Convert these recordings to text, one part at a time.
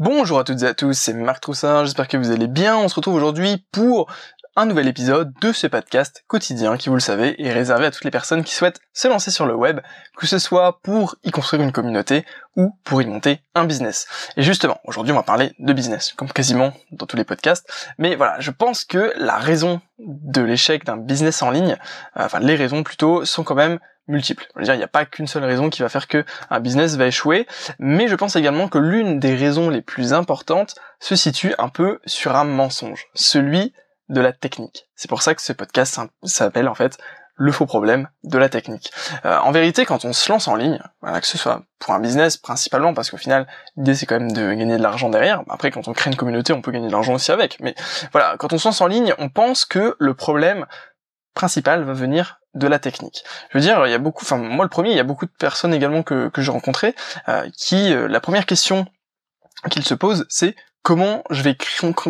Bonjour à toutes et à tous, c'est Marc Troussin, j'espère que vous allez bien. On se retrouve aujourd'hui pour un nouvel épisode de ce podcast quotidien qui, vous le savez, est réservé à toutes les personnes qui souhaitent se lancer sur le web, que ce soit pour y construire une communauté ou pour y monter un business. Et justement, aujourd'hui on va parler de business, comme quasiment dans tous les podcasts. Mais voilà, je pense que la raison de l'échec d'un business en ligne, euh, enfin les raisons plutôt, sont quand même multiples. Dire, il n'y a pas qu'une seule raison qui va faire que un business va échouer, mais je pense également que l'une des raisons les plus importantes se situe un peu sur un mensonge, celui de la technique. C'est pour ça que ce podcast s'appelle en fait le faux problème de la technique. Euh, en vérité, quand on se lance en ligne, voilà, que ce soit pour un business principalement, parce qu'au final, l'idée c'est quand même de gagner de l'argent derrière. Après, quand on crée une communauté, on peut gagner de l'argent aussi avec. Mais voilà, quand on se lance en ligne, on pense que le problème principal va venir de la technique. Je veux dire, il y a beaucoup, enfin moi le premier, il y a beaucoup de personnes également que, que j'ai rencontrées euh, qui, euh, la première question qu'ils se posent, c'est comment je vais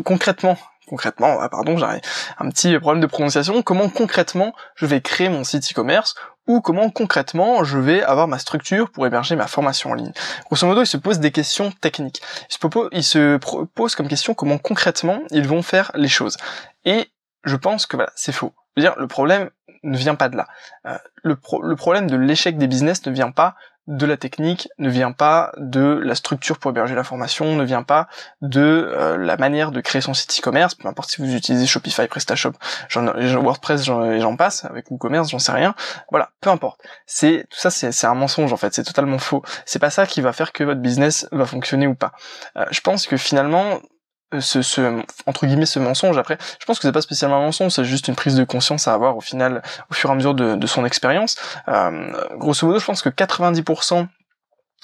concrètement concrètement, ah, pardon, j'ai un petit problème de prononciation, comment concrètement je vais créer mon site e-commerce ou comment concrètement je vais avoir ma structure pour héberger ma formation en ligne? Grosso modo, ils se posent des questions techniques. Ils se, posent, ils se comme question comment concrètement ils vont faire les choses. Et je pense que voilà, c'est faux. Le problème ne vient pas de là. Euh, le, le problème de l'échec des business ne vient pas de la technique, ne vient pas de la structure pour héberger la formation, ne vient pas de euh, la manière de créer son site e-commerce, peu importe si vous utilisez Shopify, PrestaShop, WordPress, j'en passe, avec WooCommerce, j'en sais rien. Voilà, peu importe. C'est tout ça, c'est un mensonge en fait, c'est totalement faux. C'est pas ça qui va faire que votre business va fonctionner ou pas. Euh, je pense que finalement, ce, ce, entre guillemets ce mensonge après je pense que c'est pas spécialement un mensonge c'est juste une prise de conscience à avoir au final au fur et à mesure de, de son expérience euh, grosso modo je pense que 90%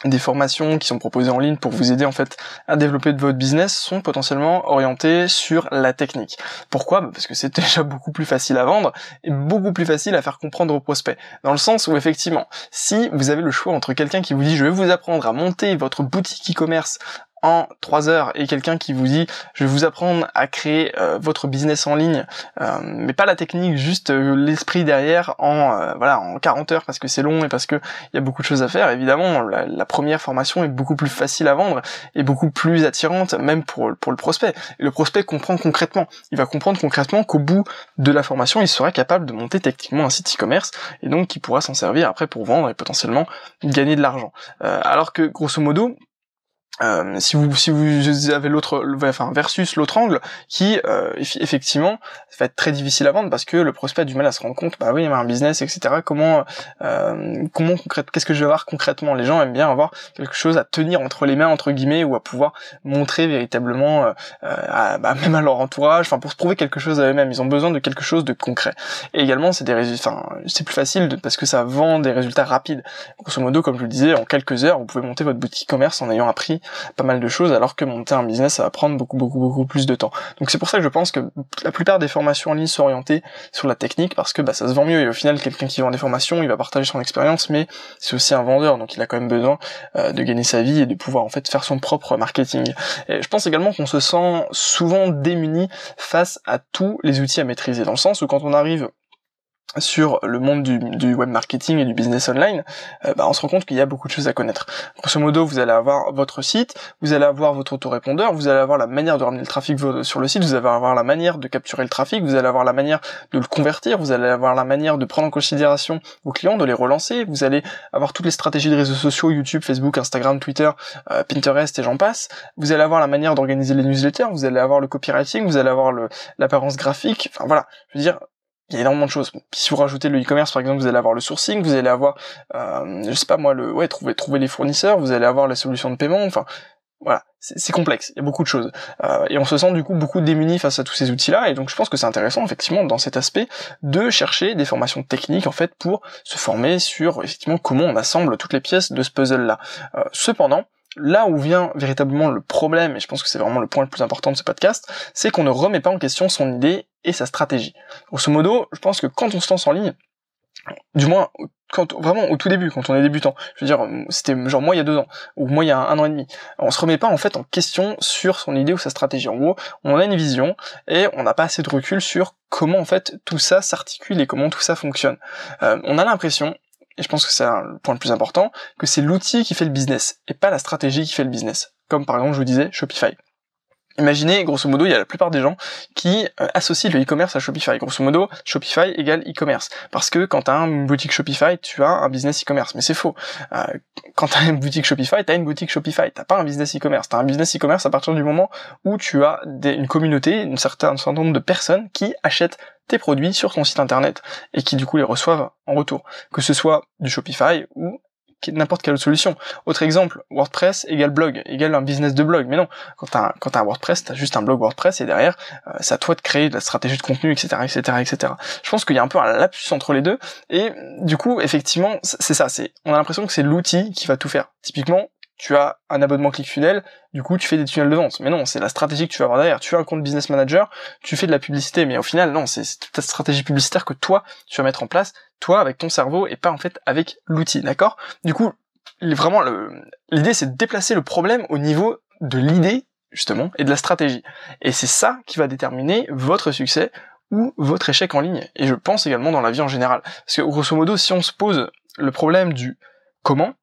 des formations qui sont proposées en ligne pour vous aider en fait à développer votre business sont potentiellement orientées sur la technique. Pourquoi? Bah, Parce que c'est déjà beaucoup plus facile à vendre et beaucoup plus facile à faire comprendre aux prospects. Dans le sens où effectivement, si vous avez le choix entre quelqu'un qui vous dit je vais vous apprendre à monter votre boutique e-commerce en 3 heures et quelqu'un qui vous dit je vais vous apprendre à créer euh, votre business en ligne. Euh, mais pas la technique juste euh, l'esprit derrière en voilà en 40 heures parce que c'est long et parce que il y a beaucoup de choses à faire. Évidemment la, première formation est beaucoup plus facile à vendre et beaucoup plus attirante même pour pour le prospect. Et le prospect comprend concrètement. Il va comprendre concrètement qu'au bout de la formation il sera capable de monter techniquement un site e-commerce et donc il pourra s'en servir après pour vendre et potentiellement gagner de l'argent. Alors que grosso modo euh, si vous si vous avez l'autre enfin versus l'autre angle qui euh, effectivement va être très difficile à vendre parce que le prospect a du mal à se rendre compte bah oui il y a un business etc comment euh, comment qu'est-ce que je vais avoir concrètement? Les gens aiment bien avoir quelque chose à tenir entre les mains entre guillemets ou à pouvoir montrer véritablement à, bah, même à leur entourage enfin pour se prouver quelque chose à eux-mêmes. Ils ont besoin de quelque chose de concret. Et également c'est des résultats c'est plus facile parce que ça vend des résultats rapides. Grosso modo comme je le disais en quelques heures vous pouvez monter votre boutique commerce en ayant appris pas mal de choses, alors que monter un business, ça va prendre beaucoup, beaucoup, beaucoup plus de temps. Donc c'est pour ça que je pense que la plupart des formations en ligne sont orientées sur la technique, parce que bah, ça se vend mieux, et au final, quelqu'un qui vend des formations, il va partager son expérience, mais c'est aussi un vendeur, donc il a quand même besoin euh, de gagner sa vie et de pouvoir en fait faire son propre marketing. Et je pense également qu'on se sent souvent démuni face à tous les outils à maîtriser, dans le sens où quand on arrive sur le monde du, du, web marketing et du business online, euh, bah, on se rend compte qu'il y a beaucoup de choses à connaître. Grosso modo, vous allez avoir votre site, vous allez avoir votre autorépondeur, vous allez avoir la manière de ramener le trafic sur le site, vous allez avoir la manière de capturer le trafic, vous allez avoir la manière de le convertir, vous allez avoir la manière de prendre en considération vos clients, de les relancer, vous allez avoir toutes les stratégies de réseaux sociaux, YouTube, Facebook, Instagram, Twitter, euh, Pinterest et j'en passe. Vous allez avoir la manière d'organiser les newsletters, vous allez avoir le copywriting, vous allez avoir l'apparence graphique, enfin voilà, je veux dire, il y a énormément de choses. si vous rajoutez le e-commerce, par exemple, vous allez avoir le sourcing, vous allez avoir, euh, je sais pas moi, le, ouais, trouver, trouver les fournisseurs, vous allez avoir la solution de paiement, enfin, voilà, c'est complexe, il y a beaucoup de choses. Euh, et on se sent du coup beaucoup démunis face à tous ces outils-là, et donc je pense que c'est intéressant, effectivement, dans cet aspect, de chercher des formations techniques, en fait, pour se former sur, effectivement, comment on assemble toutes les pièces de ce puzzle-là. Euh, cependant, là où vient véritablement le problème, et je pense que c'est vraiment le point le plus important de ce podcast, c'est qu'on ne remet pas en question son idée et sa stratégie. Grosso modo, je pense que quand on se lance en ligne, du moins quand vraiment au tout début, quand on est débutant, je veux dire, c'était genre moi il y a deux ans ou moi il y a un, an et demi, on se remet pas en fait en question sur son idée ou sa stratégie. En gros, on a une vision et on n'a pas assez de recul sur comment en fait tout ça s'articule et comment tout ça fonctionne. Euh, on a l'impression et je pense que c'est le point le plus important, que c'est l'outil qui fait le business, et pas la stratégie qui fait le business. comme par exemple je vous disais Shopify. Imaginez, grosso modo, il y a la plupart des gens qui euh, associent le e-commerce à Shopify. Grosso modo, Shopify égale e-commerce. Parce que quand tu as une boutique Shopify, tu as un business e-commerce. Mais c'est faux. Euh, quand tu as une boutique Shopify, tu as une boutique Shopify. T'as pas un business e-commerce. Tu as un business e-commerce à partir du moment où tu as une communauté, une un certain nombre de personnes qui achètent tes produits sur ton site internet et qui du coup les reçoivent en retour. Que ce soit du Shopify ou n'importe quelle autre solution. Autre exemple, WordPress égale blog, égale un business de blog. Mais non, quand t'as, un WordPress, t'as juste un blog WordPress et derrière, euh, c'est à toi de créer de la stratégie de contenu, etc., etc., etc. Je pense qu'il y a un peu un lapsus entre les deux. Et du coup, effectivement, c'est ça. C'est, on a l'impression que c'est l'outil qui va tout faire. Typiquement, tu as un abonnement ClickFunnels, du coup tu fais des tunnels de vente. Mais non, c'est la stratégie que tu vas avoir derrière. Tu as un compte business manager, tu fais de la publicité, mais au final non, c'est ta stratégie publicitaire que toi tu vas mettre en place, toi avec ton cerveau et pas en fait avec l'outil, d'accord? Du coup, vraiment l'idée c'est de déplacer le problème au niveau de l'idée justement et de la stratégie. Et c'est ça qui va déterminer votre succès ou votre échec en ligne. Et je pense également dans la vie en général. Parce que grosso modo, si on se pose le problème du comment,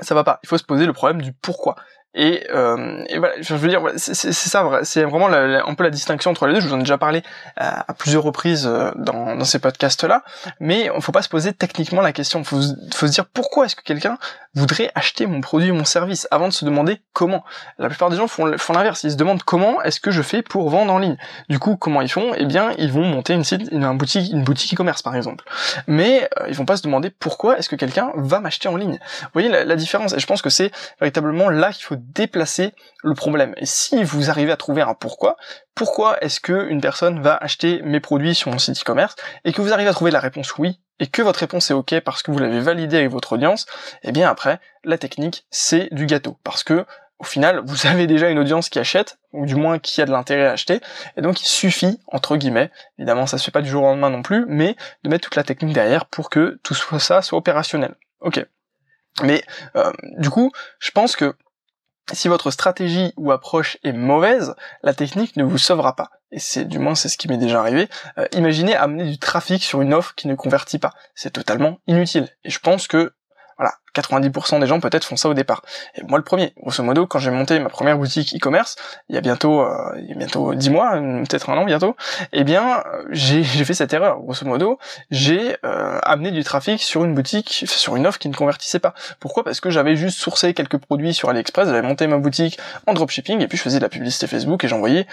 ça va pas. Il faut se poser le problème du pourquoi. Et, euh, et voilà, je veux dire, c'est ça, c'est vraiment un peu la distinction entre les deux. Je vous en ai déjà parlé à, plusieurs reprises euh, dans, dans ces podcasts-là, mais il faut pas se poser techniquement la question. Faut, faut, se dire pourquoi est-ce que quelqu'un voudrait acheter mon produit ou mon service avant de se demander comment? La plupart des gens font, font l'inverse. Ils se demandent comment est-ce que je fais pour vendre en ligne. Du coup, comment ils font? Eh bien, ils vont monter une site, une, boutique, une boutique e-commerce par exemple. Mais euh, ils vont pas se demander pourquoi est-ce que quelqu'un va m'acheter en ligne. Vous voyez la, la différence? Et je pense que c'est véritablement là qu'il faut déplacer le problème. Et si vous arrivez à trouver un pourquoi, pourquoi est-ce que une personne va acheter mes produits sur mon site e-commerce et que vous arrivez à trouver la réponse oui et que votre réponse est ok parce que vous l'avez validé avec votre audience, eh bien après, la technique, c'est du gâteau. Parce que au final, vous avez déjà une audience qui achète, ou du moins qui a de l'intérêt à acheter, et donc il suffit, entre guillemets, évidemment ça se fait pas du jour au lendemain non plus, mais de mettre toute la technique derrière pour que tout soit ça soit opérationnel. Ok. Mais euh, du coup, je pense que si votre stratégie ou approche est mauvaise, la technique ne vous sauvera pas. Et c'est du moins c'est ce qui m'est déjà arrivé. Euh, imaginez amener du trafic sur une offre qui ne convertit pas. C'est totalement inutile. Et je pense que voilà, 90% des gens peut-être font ça au départ. Et moi le premier, grosso modo, quand j'ai monté ma première boutique e-commerce, il y a bientôt, euh, il y a bientôt 10 mois, peut-être un an bientôt, eh bien j'ai fait cette erreur. Grosso modo, j'ai euh, amené du trafic sur une boutique, sur une offre qui ne convertissait pas. Pourquoi? Parce que j'avais juste sourcé quelques produits sur AliExpress, j'avais monté ma boutique en dropshipping et puis je faisais de la publicité Facebook et j'envoyais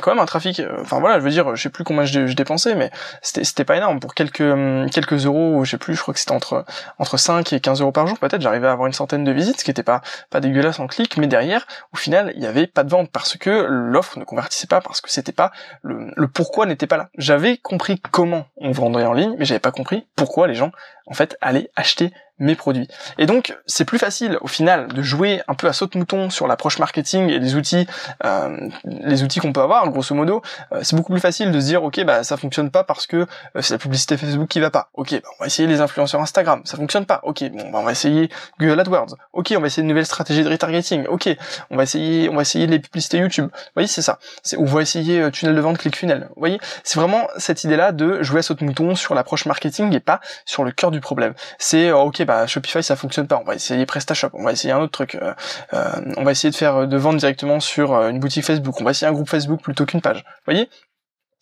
quand même un trafic. Euh, enfin voilà, je veux dire, je sais plus combien je, dépensais, mais c'était pas énorme pour quelques quelques euros, je sais plus, je crois que c'était entre entre 5 et 15 euros par jour peut-être j'arrivais à avoir une centaine de visites, ce qui était pas pas dégueulasse en clic, mais derrière, au final, il y avait pas de vente parce que l'offre ne convertissait pas, parce que c'était pas le, le pourquoi n'était pas là. J'avais compris comment on vendrait en ligne, mais j'avais pas compris pourquoi les gens en fait allaient acheter mes produits. Et donc, c'est plus facile au final de jouer un peu à saute-mouton sur l'approche marketing et les outils, euh, les outils qu'on peut avoir, grosso modo. Euh, c'est beaucoup plus facile de se dire, ok, bah ça fonctionne pas parce que euh, c'est la publicité Facebook qui va pas. Ok, bah, on va essayer les influenceurs Instagram, ça fonctionne pas. Ok, bon, bah, on va essayer Google AdWords. Ok, on va essayer une nouvelle stratégie de retargeting. Ok, on va essayer, on va essayer les publicités YouTube. Vous voyez, c'est ça. C'est, on va essayer tunnel de vente, ClickFunnels. Vous voyez, c'est vraiment cette idée-là de jouer à saute-mouton sur l'approche marketing et pas sur le cœur du problème. C'est, ok, bah Shopify ça fonctionne pas, on va essayer PrestaShop, on va essayer un autre truc, euh, euh, on va essayer de faire de vendre directement sur euh, une boutique Facebook, on va essayer un groupe Facebook plutôt qu'une page. Vous voyez?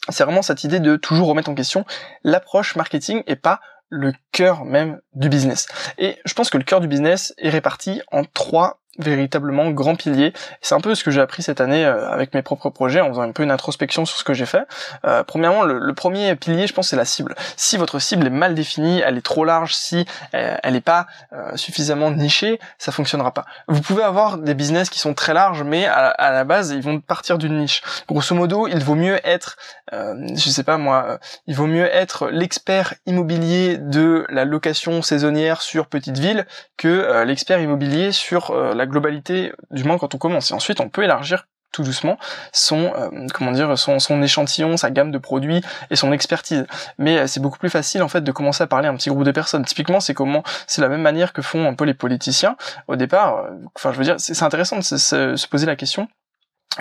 C'est vraiment cette idée de toujours remettre en question l'approche marketing et pas le cœur même du business. Et je pense que le cœur du business est réparti en trois véritablement grand pilier. C'est un peu ce que j'ai appris cette année euh, avec mes propres projets en faisant un peu une introspection sur ce que j'ai fait. Euh, premièrement, le, premier pilier, je pense, c'est la cible. Si votre cible est mal définie, elle est trop large, si euh, elle n'est pas suffisamment nichée, ça fonctionnera pas. Vous pouvez avoir des business qui sont très larges, mais à, la base, ils vont partir d'une niche. Grosso modo, il vaut mieux être, je sais pas moi, il vaut mieux être l'expert immobilier de la location saisonnière sur petite ville que l'expert immobilier sur la globalité, du moins quand on commence. Et ensuite, on peut élargir tout doucement son euh, comment dire son, échantillon sa gamme de produits et son expertise mais euh, c'est beaucoup plus facile en fait de commencer à parler à un petit groupe de personnes typiquement c'est comment c'est la même manière que font un peu les politiciens au départ euh, enfin je veux dire c'est intéressant de se, poser la question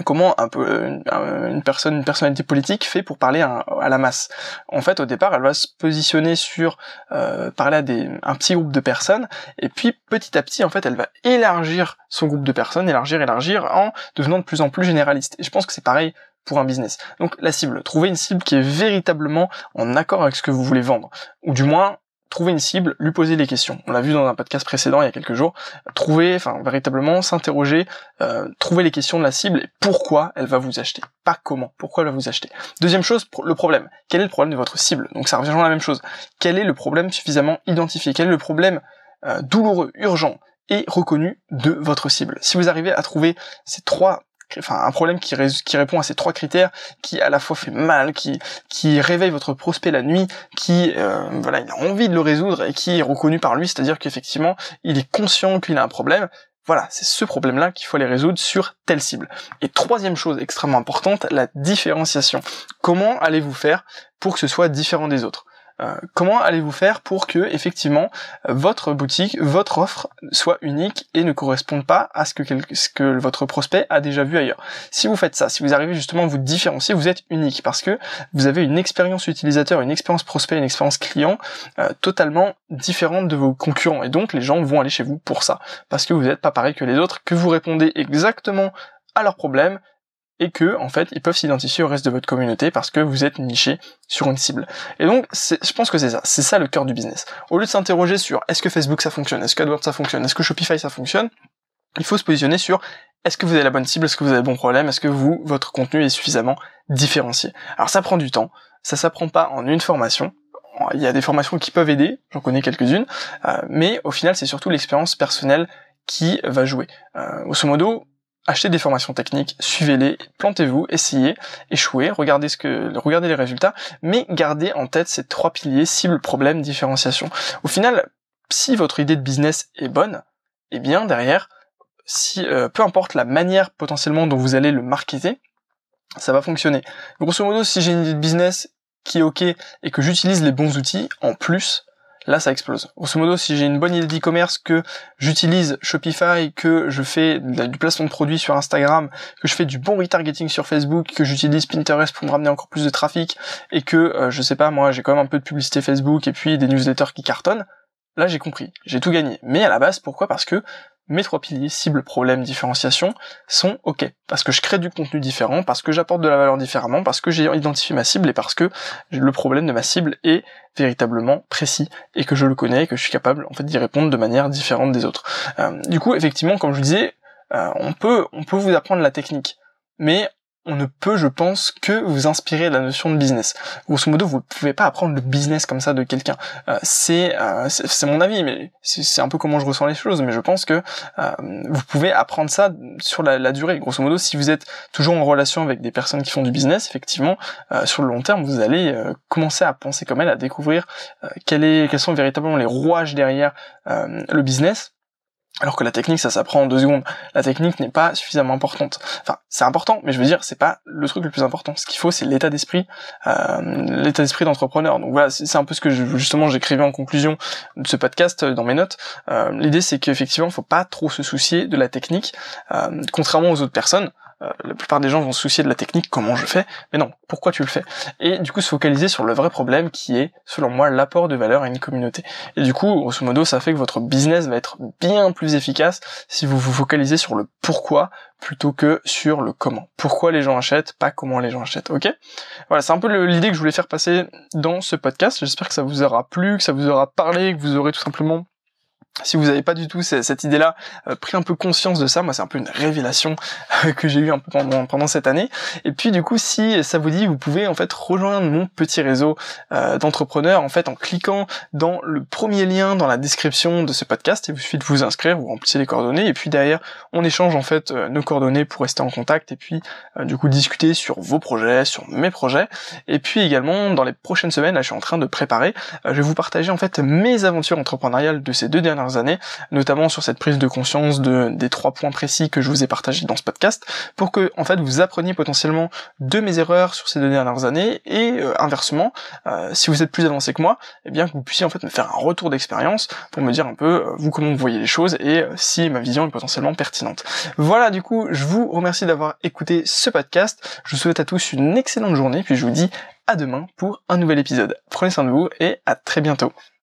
comment peu une personne, une personnalité politique fait pour parler à, la masse. En fait, au départ, elle va se positionner sur euh, parler à des, un petit groupe de personnes, et puis petit à petit, en fait, elle va élargir son groupe de personnes, élargir, élargir, en devenant de plus en plus généraliste. Et je pense que c'est pareil pour un business. Donc la cible, trouver une cible qui est véritablement en accord avec ce que vous voulez vendre, ou du moins trouver une cible, lui poser des questions. On l'a vu dans un podcast précédent il y a quelques jours. Trouver, enfin véritablement s'interroger, euh, trouver les questions de la cible et pourquoi elle va vous acheter. Pas comment, pourquoi elle va vous acheter. Deuxième chose, le problème. Quel est le problème de votre cible? Donc ça revient à la même chose. Quel est le problème suffisamment identifié? Quel est le problème euh, douloureux, urgent et reconnu de votre cible? Si vous arrivez à trouver ces trois enfin un problème qui, répond à ces trois critères, qui à la fois fait mal, qui qui réveille votre prospect la nuit, qui euh, voilà il a envie de le résoudre et qui est reconnu par lui, c'est-à-dire qu'effectivement il est conscient qu'il a un problème. Voilà, c'est ce problème-là qu'il faut aller résoudre sur telle cible. Et troisième chose extrêmement importante, la différenciation. Comment allez-vous faire pour que ce soit différent des autres? Comment allez-vous faire pour que effectivement votre boutique, votre offre soit unique et ne corresponde pas à ce que, ce que votre prospect a déjà vu ailleurs? Si vous faites ça, si vous arrivez justement à vous différencier, vous êtes unique parce que vous avez une expérience utilisateur, une expérience prospect, une expérience client euh, totalement différente de vos concurrents et donc les gens vont aller chez vous pour ça parce que vous n'êtes pas pareil que les autres, que vous répondez exactement à leurs problèmes et que en fait ils peuvent s'identifier au reste de votre communauté parce que vous êtes niché sur une cible. Et donc je pense que c'est ça, c'est ça le cœur du business. Au lieu de s'interroger sur est-ce que Facebook ça fonctionne, est-ce que AdWords ça fonctionne, est-ce que Shopify ça fonctionne, il faut se positionner sur est-ce que vous avez la bonne cible, est-ce que vous avez le bon problème, est-ce que vous votre contenu est suffisamment différencié? Alors ça prend du temps, ça s'apprend pas en une formation. Il y a des formations qui peuvent aider, j'en connais quelques-unes, euh, mais au final c'est surtout l'expérience personnelle qui va jouer. Euh, grosso achetez des formations techniques, suivez-les, plantez-vous, essayez, échouez, regardez ce que, regardez les résultats, mais gardez en tête ces trois piliers cible, problème, différenciation. Au final, si votre idée de business est bonne, eh bien derrière, si euh, peu importe la manière potentiellement dont vous allez le marketer, ça va fonctionner. Grosso modo, si j'ai une idée de business qui est ok et que j'utilise les bons outils en plus, là ça explose. Grosso modo, si j'ai une bonne idée d'e-commerce, que j'utilise Shopify, que je fais du placement de produits sur Instagram, que je fais du bon retargeting sur Facebook, que j'utilise Pinterest pour me ramener encore plus de trafic, et que, euh, je sais pas, moi j'ai quand même un peu de publicité Facebook et puis des newsletters qui cartonnent, là j'ai compris, j'ai tout gagné. Mais à la base, pourquoi? Parce que mes trois piliers, cible, problème, différenciation, sont ok. Parce que je crée du contenu différent, parce que j'apporte de la valeur différemment, parce que j'ai identifié ma cible et parce que le problème de ma cible est véritablement précis et que je le connais et que je suis capable en fait d'y répondre de manière différente des autres. Euh, du coup, effectivement, comme je vous disais, euh, on peut on peut vous apprendre la technique, mais on ne peut, je pense, que vous inspirer la notion de business. Grosso modo, vous ne pouvez pas apprendre le business comme ça de quelqu'un. Euh, euh, c'est mon avis, mais c'est un peu comment je ressens les choses. Mais je pense que euh, vous pouvez apprendre ça sur la, durée. Grosso modo, si vous êtes toujours en relation avec des personnes qui font du business, effectivement, sur le long terme, vous allez commencer à penser comme elle, à découvrir quels sont véritablement les rouages derrière le business alors que la technique, ça s'apprend en deux secondes. La technique n'est pas suffisamment importante. Enfin, c'est important, mais je veux dire, c'est pas le truc le plus important. Ce qu'il faut, c'est l'état d'esprit, euh, l'état d'esprit d'entrepreneur. Donc voilà, c'est un peu ce que justement j'écrivais en conclusion de ce podcast euh, dans mes notes. Euh, l'idée, c'est qu'effectivement, faut pas trop se soucier de la technique, contrairement aux autres personnes. Euh, la plupart des gens vont se soucier de la technique, comment je fais, mais non, pourquoi tu le fais? Et du coup se focaliser sur le vrai problème qui est, selon moi, l'apport de valeur à une communauté. Et du coup, grosso modo, ça fait que votre business va être bien plus efficace si vous vous focalisez sur le pourquoi plutôt que sur le comment. Pourquoi les gens achètent, pas comment les gens achètent, ok? Voilà, c'est un peu l'idée que je voulais faire passer dans ce podcast. J'espère que ça vous aura plu, que ça vous aura parlé, que vous aurez tout simplement si vous n'avez pas du tout cette idée-là, euh, pris un peu conscience de ça, moi c'est un peu une révélation euh, que j'ai eu un peu pendant, pendant cette année. Et puis du coup, si ça vous dit, vous pouvez en fait rejoindre mon petit réseau euh, d'entrepreneurs en fait en cliquant dans le premier lien dans la description de ce podcast. Il vous suffit de vous inscrire, vous remplissez les coordonnées et puis derrière on échange en fait nos coordonnées pour rester en contact et puis du coup discuter sur vos projets, sur mes projets. Et puis également dans les prochaines semaines, là je suis en train de préparer, je vais vous partager en fait mes aventures entrepreneuriales de ces deux dernières années, notamment sur cette prise de conscience de, des trois points précis que je vous ai partagés dans ce podcast, pour que en fait vous appreniez potentiellement de mes erreurs sur ces deux dernières années et euh, inversement, euh, si vous êtes plus avancé que moi, eh bien que vous puissiez en fait me faire un retour d'expérience pour me dire un peu vous comment vous voyez les choses et si ma vision est potentiellement pertinente. Voilà, du coup, je vous remercie d'avoir écouté ce podcast. Je vous souhaite à tous une excellente journée, puis je vous dis à demain pour un nouvel épisode. Prenez soin de vous et à très bientôt.